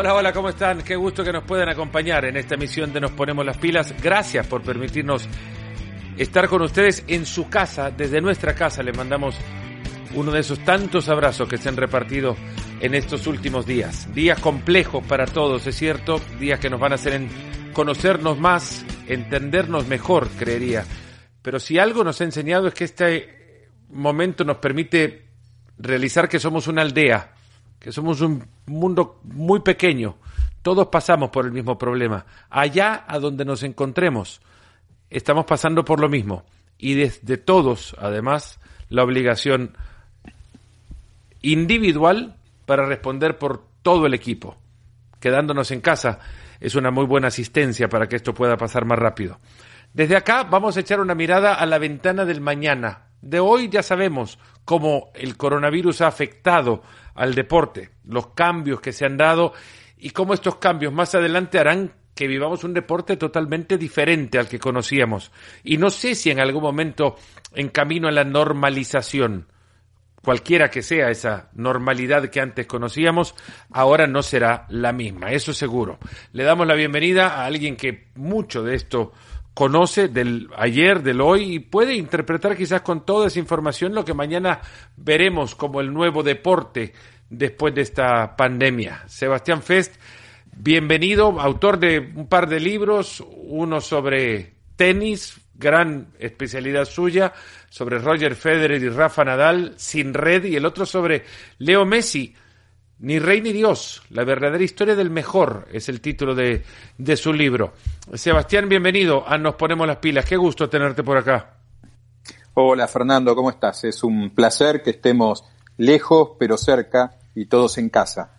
Hola, hola, ¿cómo están? Qué gusto que nos puedan acompañar en esta emisión de Nos Ponemos las Pilas. Gracias por permitirnos estar con ustedes en su casa, desde nuestra casa. Les mandamos uno de esos tantos abrazos que se han repartido en estos últimos días. Días complejos para todos, es cierto, días que nos van a hacer conocernos más, entendernos mejor, creería. Pero si algo nos ha enseñado es que este momento nos permite realizar que somos una aldea, que somos un mundo muy pequeño. Todos pasamos por el mismo problema. Allá a donde nos encontremos, estamos pasando por lo mismo. Y desde todos, además, la obligación individual para responder por todo el equipo. Quedándonos en casa es una muy buena asistencia para que esto pueda pasar más rápido. Desde acá vamos a echar una mirada a la ventana del mañana. De hoy ya sabemos cómo el coronavirus ha afectado al deporte, los cambios que se han dado y cómo estos cambios más adelante harán que vivamos un deporte totalmente diferente al que conocíamos. Y no sé si en algún momento en camino a la normalización cualquiera que sea esa normalidad que antes conocíamos, ahora no será la misma, eso seguro. Le damos la bienvenida a alguien que mucho de esto conoce del ayer, del hoy y puede interpretar quizás con toda esa información lo que mañana veremos como el nuevo deporte después de esta pandemia. Sebastián Fest, bienvenido, autor de un par de libros, uno sobre tenis, gran especialidad suya, sobre Roger Federer y Rafa Nadal, sin red, y el otro sobre Leo Messi, ni rey ni Dios, la verdadera historia del mejor es el título de, de su libro. Sebastián, bienvenido a Nos Ponemos las Pilas, qué gusto tenerte por acá. Hola Fernando, ¿cómo estás? Es un placer que estemos lejos pero cerca y todos en casa.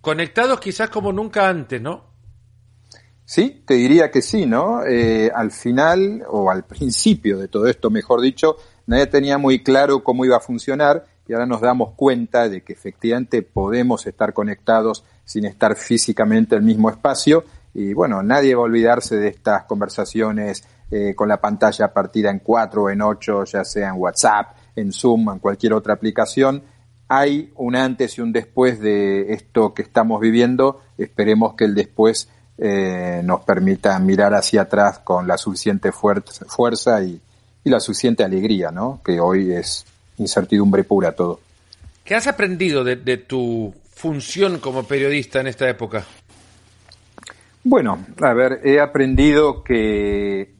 Conectados quizás como nunca antes, ¿no? Sí, te diría que sí, ¿no? Eh, al final, o al principio de todo esto, mejor dicho, nadie tenía muy claro cómo iba a funcionar y ahora nos damos cuenta de que efectivamente podemos estar conectados sin estar físicamente en el mismo espacio y bueno, nadie va a olvidarse de estas conversaciones eh, con la pantalla partida en cuatro o en ocho, ya sea en WhatsApp, en Zoom, en cualquier otra aplicación. Hay un antes y un después de esto que estamos viviendo. Esperemos que el después eh, nos permita mirar hacia atrás con la suficiente fuerza y, la suficiente alegría, ¿no? Que hoy es incertidumbre pura todo. ¿Qué has aprendido de, tu función como periodista en esta época? Bueno, a ver, he aprendido que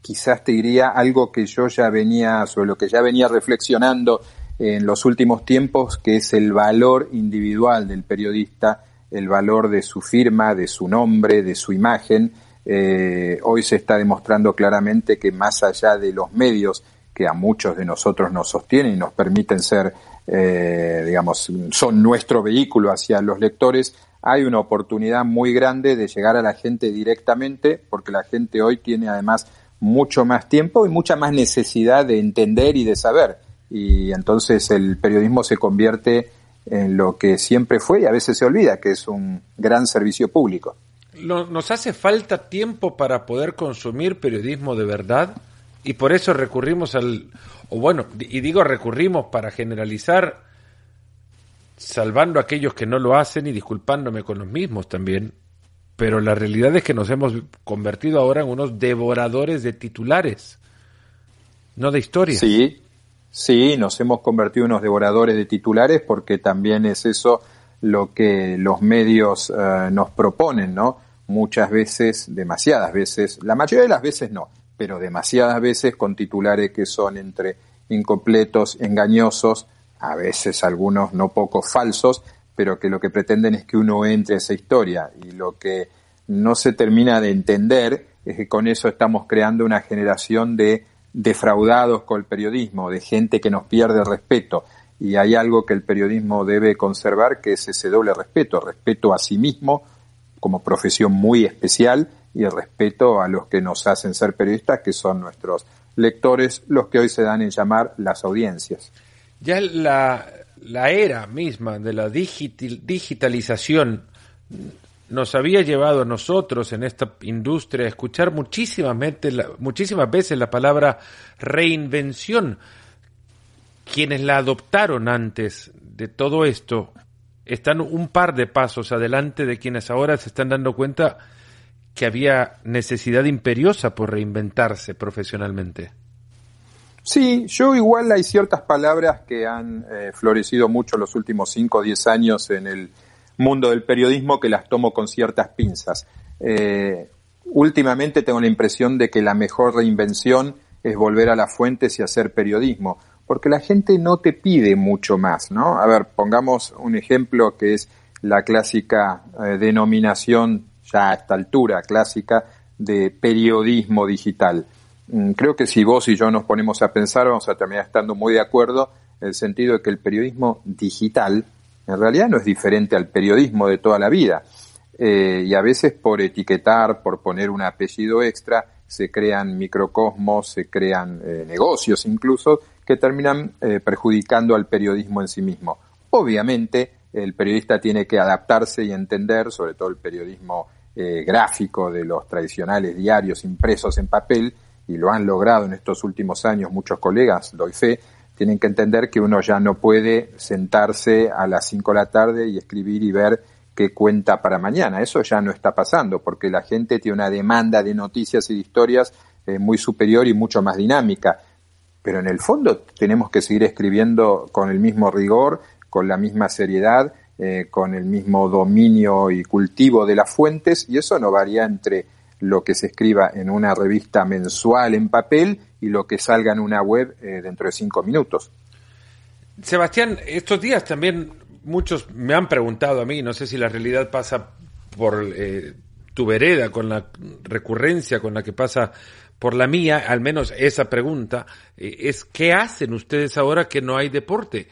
quizás te diría algo que yo ya venía, sobre lo que ya venía reflexionando en los últimos tiempos, que es el valor individual del periodista el valor de su firma, de su nombre, de su imagen. Eh, hoy se está demostrando claramente que más allá de los medios que a muchos de nosotros nos sostienen y nos permiten ser, eh, digamos, son nuestro vehículo hacia los lectores, hay una oportunidad muy grande de llegar a la gente directamente, porque la gente hoy tiene además mucho más tiempo y mucha más necesidad de entender y de saber. Y entonces el periodismo se convierte en lo que siempre fue y a veces se olvida que es un gran servicio público. ¿Nos hace falta tiempo para poder consumir periodismo de verdad? Y por eso recurrimos al, o bueno, y digo recurrimos para generalizar, salvando a aquellos que no lo hacen y disculpándome con los mismos también, pero la realidad es que nos hemos convertido ahora en unos devoradores de titulares, no de historias. Sí, Sí, nos hemos convertido en unos devoradores de titulares porque también es eso lo que los medios eh, nos proponen, ¿no? Muchas veces, demasiadas veces, la mayoría de las veces no, pero demasiadas veces con titulares que son entre incompletos, engañosos, a veces algunos no poco falsos, pero que lo que pretenden es que uno entre a esa historia y lo que no se termina de entender es que con eso estamos creando una generación de defraudados con el periodismo, de gente que nos pierde respeto. Y hay algo que el periodismo debe conservar, que es ese doble respeto, respeto a sí mismo como profesión muy especial y el respeto a los que nos hacen ser periodistas, que son nuestros lectores, los que hoy se dan en llamar las audiencias. Ya la, la era misma de la digitalización nos había llevado a nosotros en esta industria a escuchar muchísimas, muchísimas veces la palabra reinvención. Quienes la adoptaron antes de todo esto están un par de pasos adelante de quienes ahora se están dando cuenta que había necesidad imperiosa por reinventarse profesionalmente. Sí, yo igual hay ciertas palabras que han eh, florecido mucho los últimos 5 o 10 años en el mundo del periodismo que las tomo con ciertas pinzas. Eh, últimamente tengo la impresión de que la mejor reinvención es volver a las fuentes y hacer periodismo, porque la gente no te pide mucho más, ¿no? A ver, pongamos un ejemplo que es la clásica eh, denominación, ya a esta altura clásica, de periodismo digital. Mm, creo que si vos y yo nos ponemos a pensar, vamos a terminar estando muy de acuerdo en el sentido de que el periodismo digital en realidad no es diferente al periodismo de toda la vida. Eh, y a veces por etiquetar, por poner un apellido extra, se crean microcosmos, se crean eh, negocios incluso, que terminan eh, perjudicando al periodismo en sí mismo. Obviamente, el periodista tiene que adaptarse y entender, sobre todo el periodismo gráfico de los tradicionales diarios impresos en papel, y lo han logrado en estos últimos años muchos colegas, doy fe, tienen que entender que uno ya no puede sentarse a las 5 de la tarde y escribir y ver qué cuenta para mañana. Eso ya no está pasando porque la gente tiene una demanda de noticias y de historias eh, muy superior y mucho más dinámica. Pero en el fondo tenemos que seguir escribiendo con el mismo rigor, con la misma seriedad, eh, con el mismo dominio y cultivo de las fuentes y eso no varía entre lo que se escriba en una revista mensual en papel y lo que salga en una web eh, dentro de cinco minutos. Sebastián, estos días también muchos me han preguntado a mí, no sé si la realidad pasa por eh, tu vereda, con la recurrencia con la que pasa por la mía, al menos esa pregunta, eh, es ¿qué hacen ustedes ahora que no hay deporte?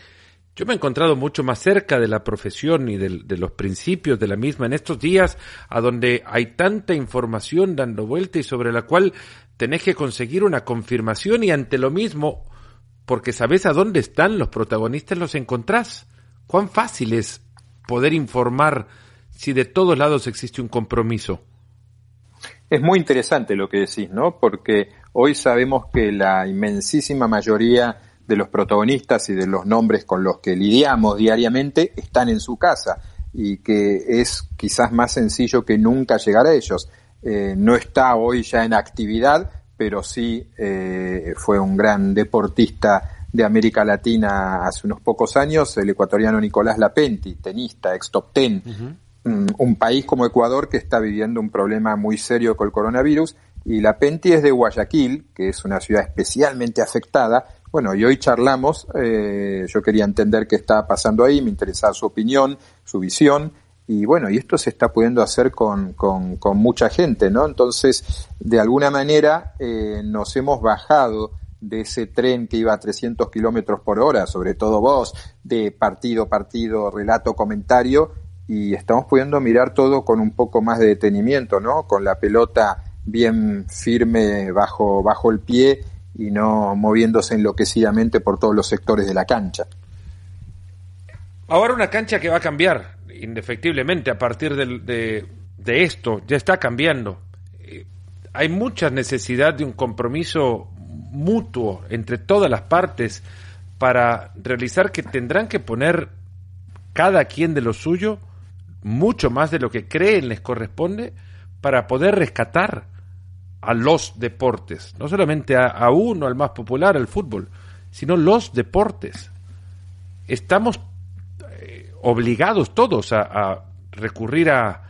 Yo me he encontrado mucho más cerca de la profesión y de, los principios de la misma en estos días, a donde hay tanta información dando vuelta y sobre la cual tenés que conseguir una confirmación y ante lo mismo, porque sabés a dónde están los protagonistas, los encontrás. ¿Cuán fácil es poder informar si de todos lados existe un compromiso? Es muy interesante lo que decís, ¿no? Porque hoy sabemos que la inmensísima mayoría de los protagonistas y de los nombres con los que lidiamos diariamente están en su casa y que es quizás más sencillo que nunca llegar a ellos. Eh, no está hoy ya en actividad, pero sí eh, fue un gran deportista de América Latina hace unos pocos años, el ecuatoriano Nicolás Lapenti, tenista, ex top ten. Mm, un país como Ecuador que está viviendo un problema muy serio con el coronavirus y Lapenti es de Guayaquil, que es una ciudad especialmente afectada, bueno, y hoy charlamos, eh, yo quería entender qué estaba pasando ahí, me interesaba su opinión, su visión, y bueno, y esto se está pudiendo hacer con, con, con mucha gente, ¿no? Entonces, de alguna manera, eh, nos hemos bajado de ese tren que iba a 300 kilómetros por hora, sobre todo vos, de partido partido, relato, comentario, y estamos pudiendo mirar todo con un poco más de detenimiento, ¿no? Con la pelota bien firme bajo, bajo el pie y no moviéndose enloquecidamente por todos los sectores de la cancha. Ahora una cancha que va a cambiar, indefectiblemente, a partir de, de, esto, ya está cambiando. Eh, hay mucha necesidad de un compromiso mutuo entre todas las partes para realizar que tendrán que poner cada quien de lo suyo mucho más de lo que creen les corresponde para poder rescatar a los deportes, no solamente a, uno, al más popular, al fútbol, sino los deportes. Estamos eh, obligados todos a, recurrir a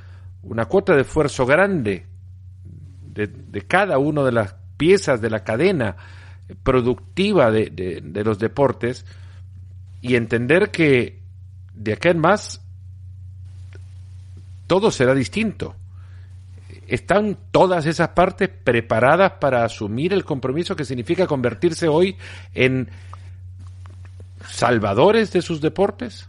una cuota de esfuerzo grande de, cada una de las piezas de la cadena productiva de, de los deportes y entender que de acá en más todo será distinto ¿Están todas esas partes preparadas para asumir el compromiso que significa convertirse hoy en salvadores de sus deportes?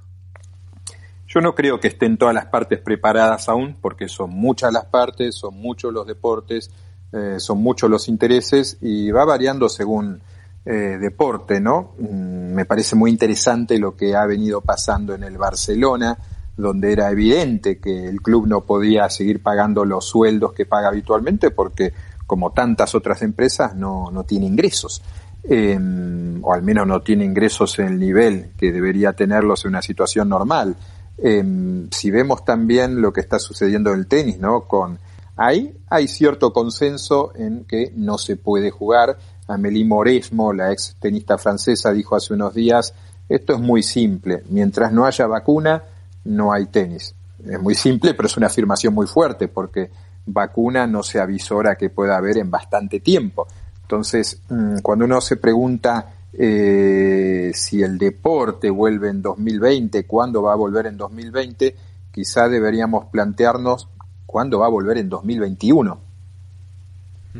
Yo no creo que estén todas las partes preparadas aún, porque son muchas las partes, son muchos los deportes, eh, son muchos los intereses y va variando según eh, deporte, ¿no? Mm, me parece muy interesante lo que ha venido pasando en el Barcelona, donde era evidente que el club no podía seguir pagando los sueldos que paga habitualmente porque, como tantas otras empresas, no, no tiene ingresos. Em, o al menos no tiene ingresos en el nivel que debería tenerlos en una situación normal. Em, si vemos también lo que está sucediendo en el tenis, ¿no? Con ahí hay cierto consenso en que no se puede jugar. Amélie Moresmo, la ex tenista francesa, dijo hace unos días, esto es muy simple, mientras no haya vacuna, no hay tenis. Es muy simple, pero es una afirmación muy fuerte, porque vacuna no se avisora que pueda haber en bastante tiempo. Entonces, mm, cuando uno se pregunta eh, si el deporte vuelve en 2020, cuándo va a volver en 2020, quizá deberíamos plantearnos cuándo va a volver en 2021.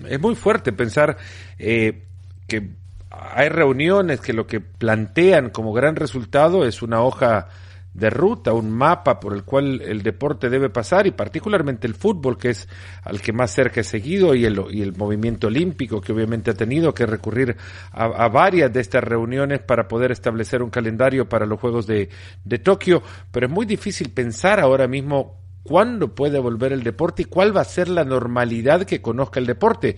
Es muy fuerte pensar eh, que hay reuniones que lo que plantean como gran resultado es una hoja de ruta, un mapa por el cual el deporte debe pasar y particularmente el fútbol, que es al que más cerca he seguido, y el, y el movimiento olímpico, que obviamente ha tenido que recurrir a, varias de estas reuniones para poder establecer un calendario para los Juegos de, de Tokio, pero es muy difícil pensar ahora mismo cuándo puede volver el deporte y cuál va a ser la normalidad que conozca el deporte.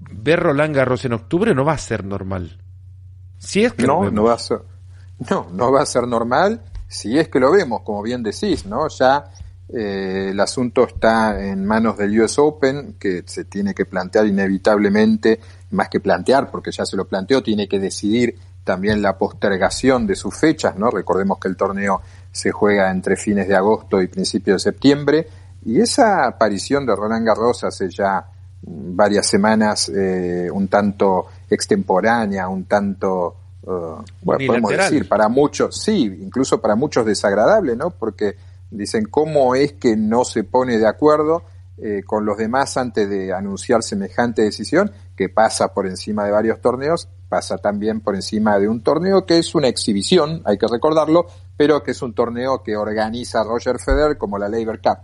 Ver Roland Garros en octubre no va a ser normal. Si es que no, no va a ser, no, no va a ser normal si es que lo vemos, como bien decís, ¿no? Ya eh, el asunto está en manos del US Open, que se tiene que plantear inevitablemente, más que plantear, porque ya se lo planteó, tiene que decidir también la postergación de sus fechas, ¿no? Recordemos que el torneo se juega entre fines de agosto y principios de septiembre, y esa aparición de Roland Garros hace ya varias semanas eh, un tanto extemporánea, un tanto Uh, bueno, podemos decir, para muchos, sí, incluso para muchos desagradable, ¿no? Porque dicen, ¿cómo es que no se pone de acuerdo eh, con los demás antes de anunciar semejante decisión? Que pasa por encima de varios torneos, pasa también por encima de un torneo que es una exhibición, hay que recordarlo, pero que es un torneo que organiza Roger Federer como la Labor Cup.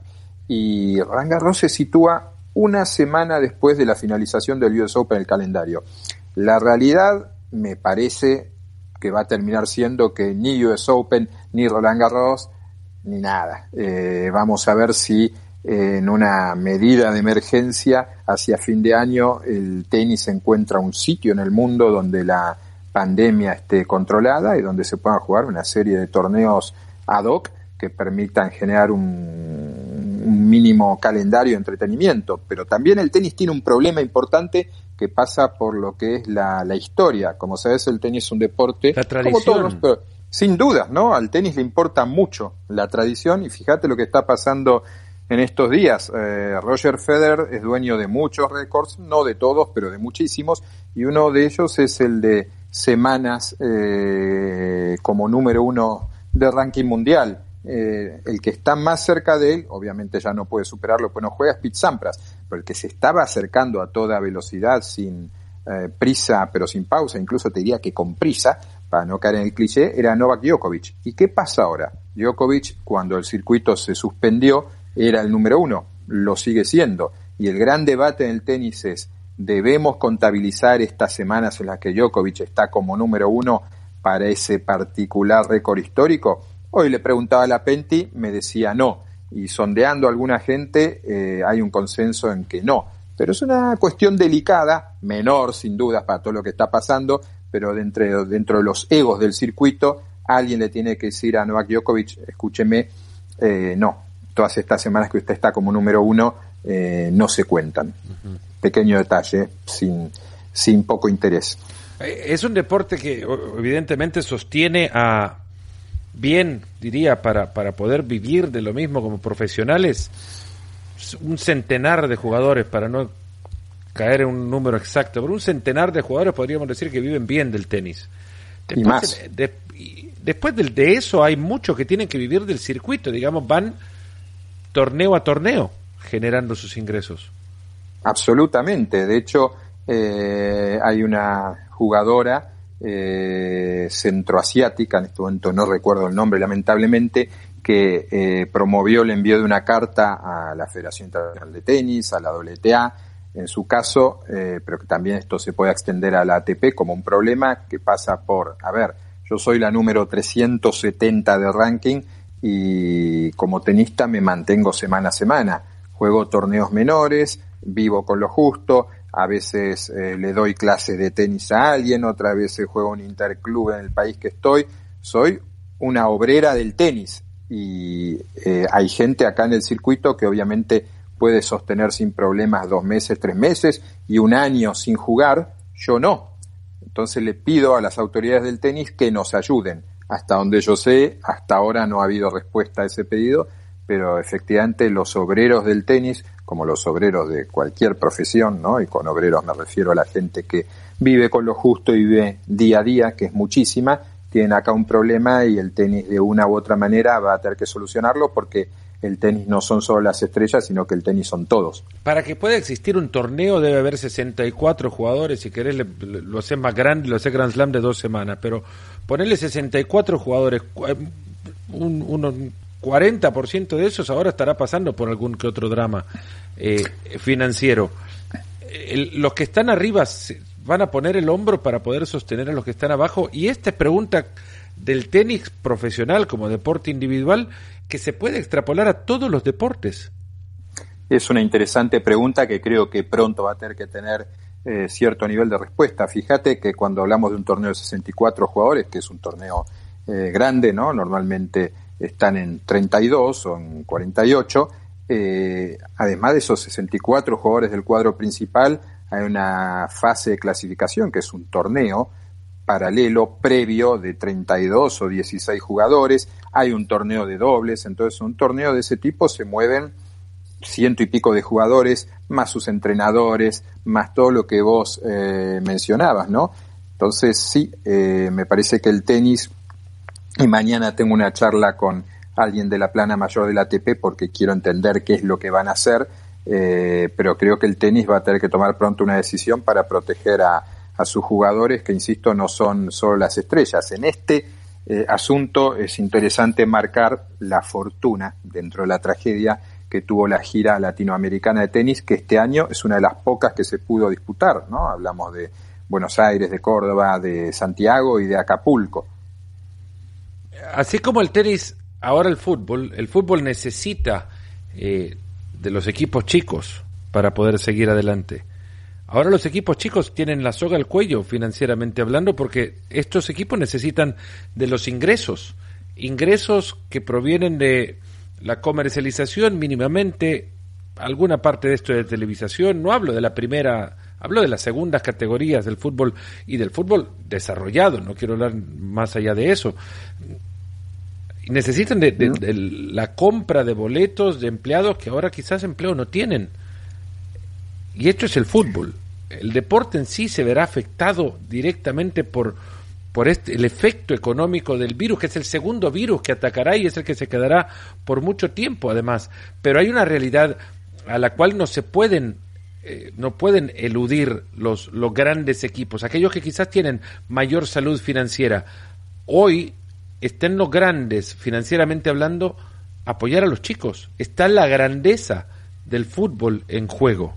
Y Roland Garros se sitúa una semana después de la finalización del US Open en el calendario. La realidad me parece que va a terminar siendo que ni US Open, ni Roland Garros, ni nada. Eh, vamos a ver si en una medida de emergencia hacia fin de año el tenis encuentra un sitio en el mundo donde la pandemia esté controlada y donde se puedan jugar una serie de torneos ad hoc que permitan generar un, un mínimo calendario de entretenimiento. Pero también el tenis tiene un problema importante que pasa por lo que es la, la historia. Como sabes, el tenis es un deporte, la tradición. como todos, sin dudas, ¿no? Al tenis le importa mucho la tradición y fíjate lo que está pasando en estos días. Eh, Roger Federer es dueño de muchos récords, no de todos, pero de muchísimos, y uno de ellos es el de semanas eh, como número uno de ranking mundial. Eh, el que está más cerca de él, obviamente ya no puede superarlo, pues no juega, es Pete Sampras, pero el que se estaba acercando a toda velocidad, sin eh, prisa, pero sin pausa, incluso te diría que con prisa, para no caer en el cliché, era Novak Djokovic. ¿Y qué pasa ahora? Djokovic, cuando el circuito se suspendió, era el número uno, lo sigue siendo. Y el gran debate en el tenis es, ¿debemos contabilizar estas semanas en las que Djokovic está como número uno para ese particular récord histórico? Hoy le preguntaba a la Penti, me decía no. Y sondeando a alguna gente, eh, hay un consenso en que no. Pero es una cuestión delicada, menor sin duda para todo lo que está pasando, pero dentro, dentro de los egos del circuito, alguien le tiene que decir a Novak Djokovic, escúcheme, eh, no, todas estas semanas que usted está como número uno eh, no se cuentan. Pequeño detalle, sin, sin poco interés. Es un deporte que evidentemente sostiene a, bien, diría, para, para poder vivir de lo mismo como profesionales, un centenar de jugadores, para no caer en un número exacto, pero un centenar de jugadores podríamos decir que viven bien del tenis. Después, y más. De, después de, de, eso hay muchos que tienen que vivir del circuito, digamos, van torneo a torneo generando sus ingresos. Absolutamente, de hecho eh, hay una jugadora eh, centroasiática, en este momento no recuerdo el nombre lamentablemente, que eh, promovió el envío de una carta a la Federación Internacional de Tenis, a la WTA, en su caso, eh, pero que también esto se puede extender a la ATP como un problema que pasa por, a ver, yo soy la número 370 de ranking y como tenista me mantengo semana a semana, juego torneos menores, vivo con lo justo, a veces eh, le doy clases de tenis a alguien, otra vez juego un interclub en el país que estoy. Soy una obrera del tenis y eh, hay gente acá en el circuito que obviamente puede sostener sin problemas dos meses, tres meses y un año sin jugar, yo no. Entonces le pido a las autoridades del tenis que nos ayuden. Hasta donde yo sé, hasta ahora no ha habido respuesta a ese pedido, pero efectivamente los obreros del tenis, como los obreros de cualquier profesión, ¿no? Y con obreros me refiero a la gente que vive con lo justo y vive día a día, que es muchísima, tienen acá un problema y el tenis de una u otra manera va a tener que solucionarlo porque el tenis no son solo las estrellas, sino que el tenis son todos. Para que pueda existir un torneo debe haber 64 jugadores, si querés lo hace más grande, lo hace Grand Slam de dos semanas, pero ponerle 64 jugadores, eh, un, un 40% de esos ahora estará pasando por algún que otro drama eh, financiero. los que están arriba van a poner el hombro para poder sostener a los que están abajo. Y esta pregunta del tenis profesional como deporte individual que se puede extrapolar a todos los deportes. Es una interesante pregunta que creo que pronto va a tener que tener eh, cierto nivel de respuesta. Fíjate que cuando hablamos de un torneo de 64 jugadores, que es un torneo eh, grande, ¿no? Normalmente están en 32 o en 48. Eh, además de esos 64 jugadores del cuadro principal, hay una fase de clasificación que es un torneo paralelo previo de 32 o 16 jugadores, hay un torneo de dobles, entonces un torneo de ese tipo se mueven ciento y pico de jugadores, más sus entrenadores, más todo lo que vos eh, mencionabas, ¿no? Entonces sí, eh, me parece que el tenis, y mañana tengo una charla con alguien de la plana mayor del ATP porque quiero entender qué es lo que van a hacer, eh, pero creo que el tenis va a tener que tomar pronto una decisión para proteger a, sus jugadores, que insisto, no son solo las estrellas. En este eh, asunto es interesante marcar la fortuna dentro de la tragedia que tuvo la gira latinoamericana de tenis, que este año es una de las pocas que se pudo disputar, ¿no? Hablamos de Buenos Aires, de Córdoba, de Santiago y de Acapulco. Así como el tenis, ahora el fútbol, el fútbol necesita eh, de los equipos chicos para poder seguir adelante. Ahora los equipos chicos tienen la soga al cuello financieramente hablando porque estos equipos necesitan de los ingresos, ingresos que provienen de la comercialización mínimamente, alguna parte de esto de televisación, no hablo de la primera, hablo de las segundas categorías del fútbol y del fútbol desarrollado, no quiero hablar más allá de eso necesitan de, la compra de boletos de empleados que ahora quizás empleo no tienen. Y esto es el fútbol. El deporte en sí se verá afectado directamente por, por este, el efecto económico del virus, que es el segundo virus que atacará y es el que se quedará por mucho tiempo, además. Pero hay una realidad a la cual no se pueden eh, no pueden eludir los, los grandes equipos, aquellos que quizás tienen mayor salud financiera. Hoy estén los grandes, financieramente hablando, apoyar a los chicos. Está la grandeza del fútbol en juego.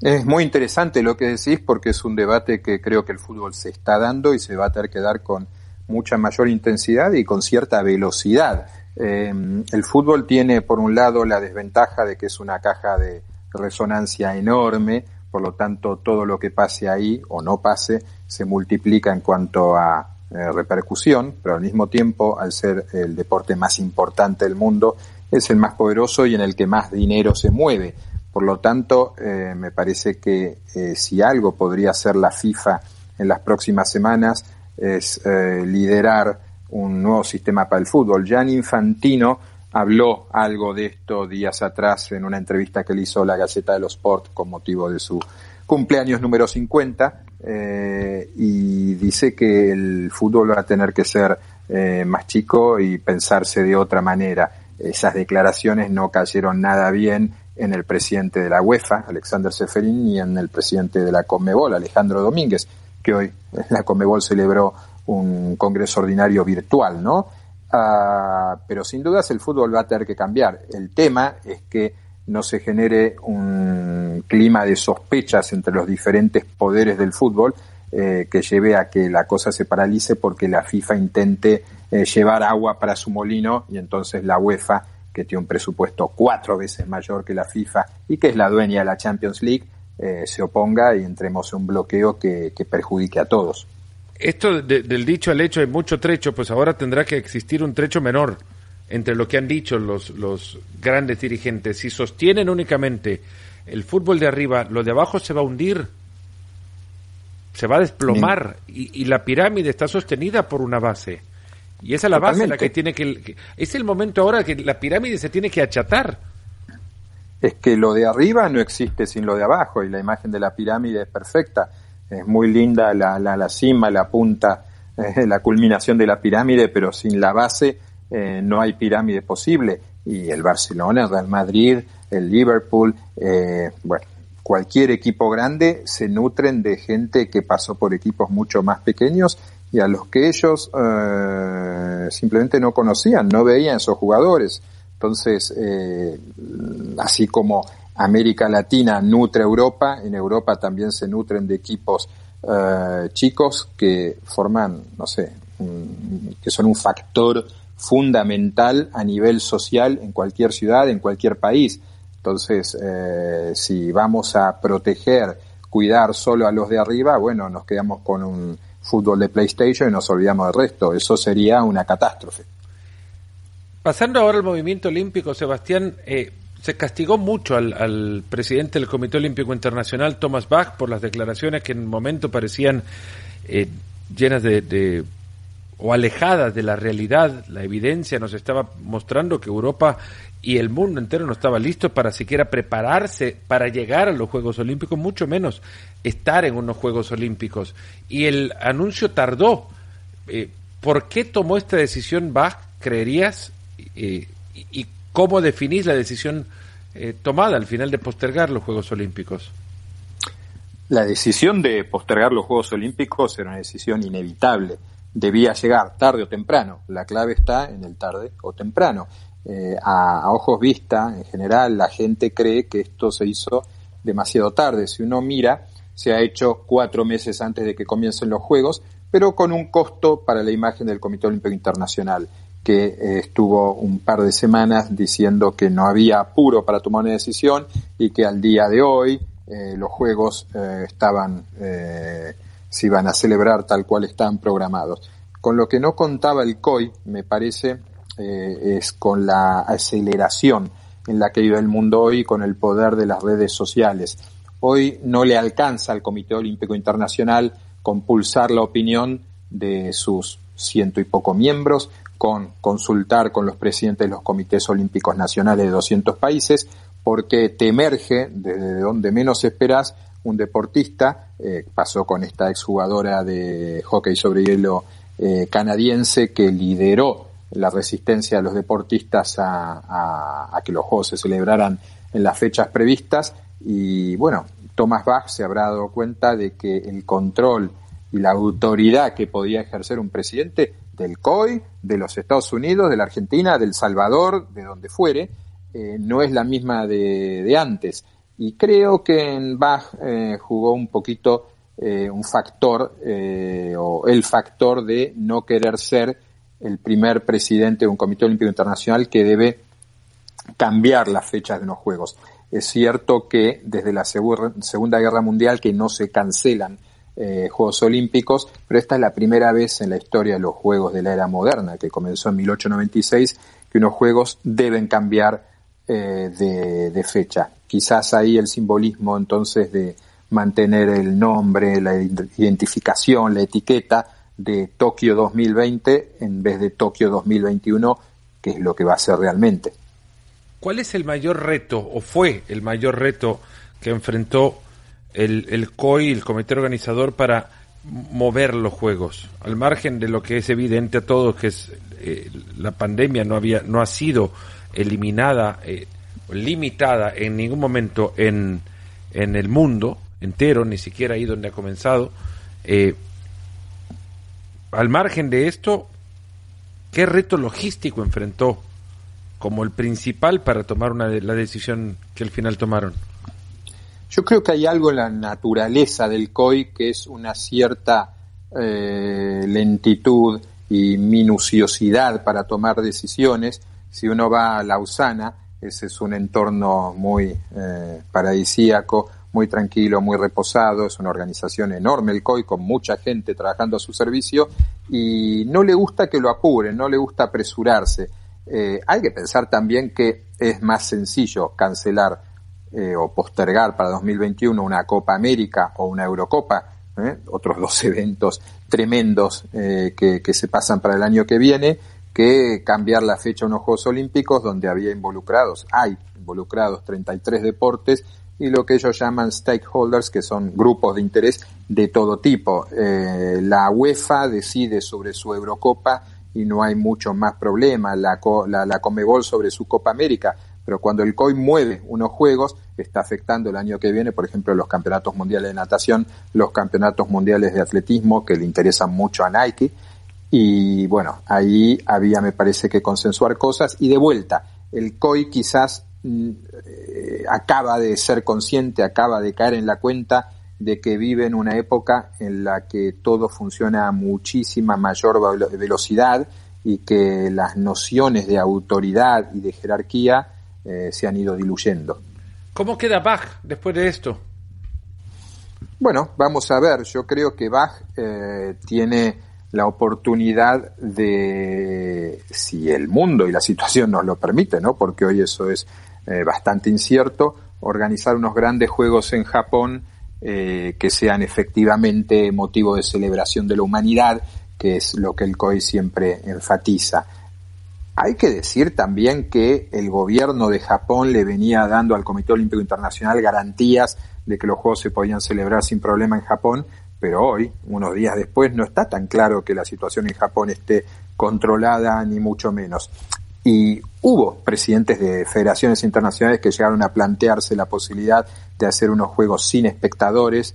Es muy interesante lo que decís porque es un debate que creo que el fútbol se está dando y se va a tener que dar con mucha mayor intensidad y con cierta velocidad. Eh, el fútbol tiene por un lado la desventaja de que es una caja de resonancia enorme, por lo tanto todo lo que pase ahí o no pase se multiplica en cuanto a eh, repercusión, pero al mismo tiempo, al ser el deporte más importante del mundo, es el más poderoso y en el que más dinero se mueve. Por lo tanto, eh, me parece que eh, si algo podría hacer la FIFA en las próximas semanas es liderar un nuevo sistema para el fútbol. Jan Infantino habló algo de esto días atrás en una entrevista que le hizo la Gaceta de los Sport con motivo de su cumpleaños número 50 eh, y dice que el fútbol va a tener que ser eh, más chico y pensarse de otra manera. Esas declaraciones no cayeron nada bien en el presidente de la UEFA, Alexander Seferin, y en el presidente de la Conmebol, Alejandro Domínguez, que hoy la Conmebol celebró un congreso ordinario virtual, ¿no? Ah, pero sin dudas el fútbol va a tener que cambiar. El tema es que no se genere un clima de sospechas entre los diferentes poderes del fútbol eh, que lleve a que la cosa se paralice porque la FIFA intente eh, llevar agua para su molino y entonces la UEFA, que tiene un presupuesto cuatro veces mayor que la FIFA y que es la dueña de la Champions League, eh, se oponga y entremos en un bloqueo que, perjudique a todos. Esto del dicho al hecho hay mucho trecho, pues ahora tendrá que existir un trecho menor entre lo que han dicho los, los grandes dirigentes, si sostienen únicamente el fútbol de arriba, lo de abajo se va a hundir, se va a desplomar y, la pirámide está sostenida por una base. Y esa es la base la que tiene que, Es el momento ahora que la pirámide se tiene que achatar. Es que lo de arriba no existe sin lo de abajo y la imagen de la pirámide es perfecta. Es muy linda la, la, la cima, la punta, eh, la culminación de la pirámide, pero sin la base eh, no hay pirámide posible. Y el Barcelona, el Real Madrid, el Liverpool, eh, bueno, cualquier equipo grande se nutren de gente que pasó por equipos mucho más pequeños y a los que ellos eh, simplemente no conocían, no veían esos jugadores. Entonces, eh, así como América Latina nutre a Europa, en Europa también se nutren de equipos eh, chicos que forman, no sé, que son un factor fundamental a nivel social en cualquier ciudad, en cualquier país. Entonces, eh, si vamos a proteger, cuidar solo a los de arriba, bueno, nos quedamos con un fútbol de PlayStation y nos olvidamos del resto. Eso sería una catástrofe. Pasando ahora al movimiento olímpico, Sebastián, eh, se castigó mucho al, presidente del Comité Olímpico Internacional, Thomas Bach, por las declaraciones que en un momento parecían eh, llenas de o alejadas de la realidad. La evidencia nos estaba mostrando que Europa y el mundo entero no estaba listo para siquiera prepararse para llegar a los Juegos Olímpicos, mucho menos estar en unos Juegos Olímpicos. Y el anuncio tardó. Eh, ¿Por qué tomó esta decisión Bach, creerías? Eh, y, cómo definís la decisión eh, tomada al final de postergar los Juegos Olímpicos? La decisión de postergar los Juegos Olímpicos era una decisión inevitable debía llegar tarde o temprano. La clave está en el tarde o temprano. Eh, a, ojos vista, en general, la gente cree que esto se hizo demasiado tarde. Si uno mira, se ha hecho cuatro meses antes de que comiencen los Juegos, pero con un costo para la imagen del Comité Olímpico Internacional, que eh, estuvo un par de semanas diciendo que no había apuro para tomar una decisión y que al día de hoy eh, los Juegos estaban si iban a celebrar tal cual están programados. Con lo que no contaba el COI, me parece, eh, es con la aceleración en la que vive el mundo hoy con el poder de las redes sociales. Hoy no le alcanza al Comité Olímpico Internacional compulsar la opinión de sus ciento y poco miembros, con consultar con los presidentes de los comités olímpicos nacionales de 200 países, porque te emerge desde donde menos esperas un deportista, eh, pasó con esta exjugadora de hockey sobre hielo eh, canadiense que lideró la resistencia de los deportistas a, que los Juegos se celebraran en las fechas previstas y bueno, Thomas Bach se habrá dado cuenta de que el control y la autoridad que podía ejercer un presidente del COI, de los Estados Unidos, de la Argentina, del Salvador, de donde fuere, eh, no es la misma de antes. Y creo que en Bach eh, jugó un poquito eh, un factor, eh, o el factor de no querer ser el primer presidente de un Comité Olímpico Internacional que debe cambiar las fechas de los Juegos. Es cierto que desde la Segunda Guerra Mundial que no se cancelan Juegos Olímpicos, pero esta es la primera vez en la historia de los Juegos de la era moderna, que comenzó en 1896, que unos Juegos deben cambiar de fecha quizás ahí el simbolismo entonces de mantener el nombre, la identificación, la etiqueta de Tokio 2020 en vez de Tokio 2021, que es lo que va a ser realmente. ¿Cuál es el mayor reto, o fue el mayor reto que enfrentó el, el COI, el comité organizador, para mover los juegos? Al margen de lo que es evidente a todos, que es eh, la pandemia no, había, no ha sido eliminada eh, limitada en ningún momento en, en el mundo entero, ni siquiera ahí donde ha comenzado. Eh, al margen de esto, ¿qué reto logístico enfrentó como el principal para tomar una la decisión que al final tomaron? Yo creo que hay algo en la naturaleza del COI que es una cierta eh, lentitud y minuciosidad para tomar decisiones. Si uno va a Lausana, ese es un entorno muy eh, paradisíaco, muy tranquilo, muy reposado. Es una organización enorme el COI con mucha gente trabajando a su servicio y no le gusta que lo apuren, no le gusta apresurarse. Eh, hay que pensar también que es más sencillo cancelar eh, o postergar para 2021 una Copa América o una Eurocopa, ¿eh? otros dos eventos tremendos que, que, se pasan para el año que viene, que cambiar la fecha de unos Juegos Olímpicos donde había involucrados, hay involucrados 33 deportes y lo que ellos llaman stakeholders, que son grupos de interés de todo tipo. Eh, la UEFA decide sobre su Eurocopa y no hay mucho más problema, la, la, la Comebol sobre su Copa América, pero cuando el COI mueve unos juegos, está afectando el año que viene, por ejemplo, los campeonatos mundiales de natación, los campeonatos mundiales de atletismo, que le interesan mucho a Nike, y bueno, ahí había, me parece que consensuar cosas, y de vuelta, el COI quizás mm, eh, acaba de ser consciente, acaba de caer en la cuenta de que vive en una época en la que todo funciona a muchísima mayor velocidad y que las nociones de autoridad y de jerarquía eh, se han ido diluyendo. ¿Cómo queda Bach después de esto? Bueno, vamos a ver. Yo creo que Bach eh, tiene la oportunidad de, si el mundo y la situación nos lo permite, ¿no? Porque hoy eso es eh, bastante incierto, organizar unos grandes juegos en Japón eh, que sean efectivamente motivo de celebración de la humanidad, que es lo que el COI siempre enfatiza. Hay que decir también que el gobierno de Japón le venía dando al Comité Olímpico Internacional garantías de que los Juegos se podían celebrar sin problema en Japón, pero hoy, unos días después, no está tan claro que la situación en Japón esté controlada, ni mucho menos. Y hubo presidentes de federaciones internacionales que llegaron a plantearse la posibilidad de hacer unos juegos sin espectadores,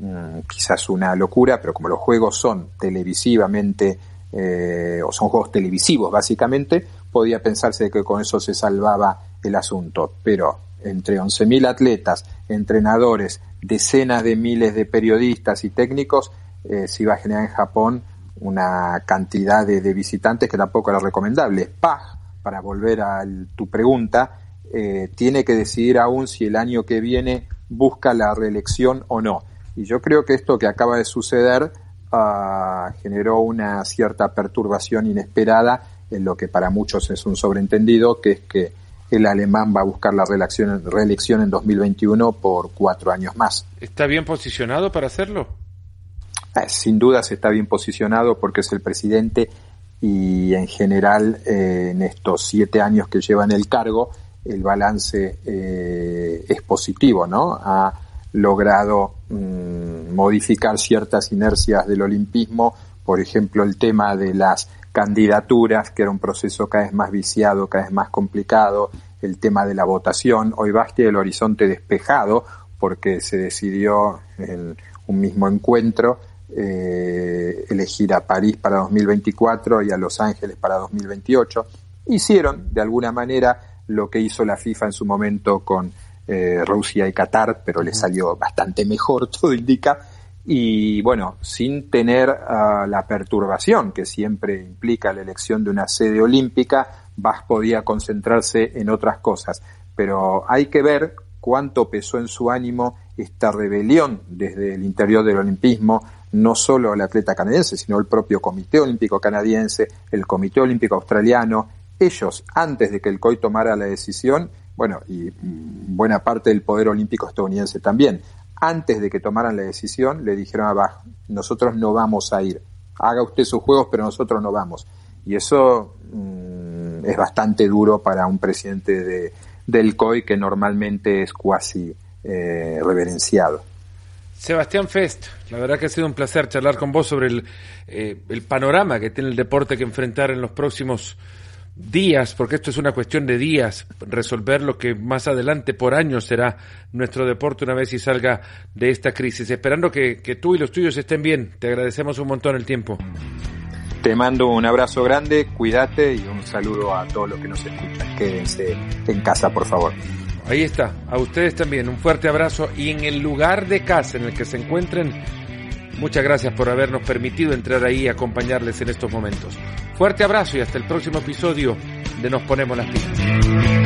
mm, quizás una locura, pero como los juegos son televisivamente, eh, o son juegos televisivos básicamente, podía pensarse que con eso se salvaba el asunto. Pero entre 11.000 atletas, entrenadores, decenas de miles de periodistas y técnicos, eh, se iba a generar en Japón una cantidad de, visitantes que tampoco era recomendable. PAG, para volver a tu pregunta, eh, tiene que decidir aún si el año que viene busca la reelección o no. Y yo creo que esto que acaba de suceder ah, generó una cierta perturbación inesperada en lo que para muchos es un sobreentendido, que es que el alemán va a buscar la reelección, reelección en 2021 por cuatro años más. ¿Está bien posicionado para hacerlo? Eh, sin duda se está bien posicionado porque es el presidente y en general eh, en estos siete años que lleva en el cargo el balance eh, es positivo, ¿no? Ha logrado mm, modificar ciertas inercias del olimpismo, por ejemplo el tema de las candidaturas, que era un proceso cada vez más viciado, cada vez más complicado, el tema de la votación. Hoy Bastia el horizonte despejado porque se decidió en un mismo encuentro eh, elegir a París para 2024 y a Los Ángeles para 2028. Hicieron de alguna manera lo que hizo la FIFA en su momento con eh, Rusia y Qatar, pero le salió bastante mejor, todo indica y bueno, sin tener uh, la perturbación que siempre implica la elección de una sede olímpica, Bach podía concentrarse en otras cosas. Pero hay que ver cuánto pesó en su ánimo esta rebelión desde el interior del olimpismo, no solo el atleta canadiense, sino el propio Comité Olímpico Canadiense, el Comité Olímpico Australiano. Ellos, antes de que el COI tomara la decisión, bueno, y mm, buena parte del poder olímpico estadounidense también, antes de que tomaran la decisión, le dijeron a Bach, nosotros no vamos a ir. Haga usted sus juegos, pero nosotros no vamos. Y eso mm, es bastante duro para un presidente de, del COI que normalmente es cuasi eh, reverenciado. Sebastián Fest, la verdad que ha sido un placer charlar con vos sobre el, eh, el panorama que tiene el deporte que enfrentar en los próximos días, porque esto es una cuestión de días, resolver lo que más adelante por años será nuestro deporte una vez y salga de esta crisis. Esperando que, que tú y los tuyos estén bien. Te agradecemos un montón el tiempo. Te mando un abrazo grande, cuídate y un saludo a todos los que nos escuchan. Quédense en casa, por favor. Ahí está, a ustedes también un fuerte abrazo y en el lugar de casa en el que se encuentren, Muchas gracias por habernos permitido entrar ahí y acompañarles en estos momentos. Fuerte abrazo y hasta el próximo episodio de Nos Ponemos las Pilas.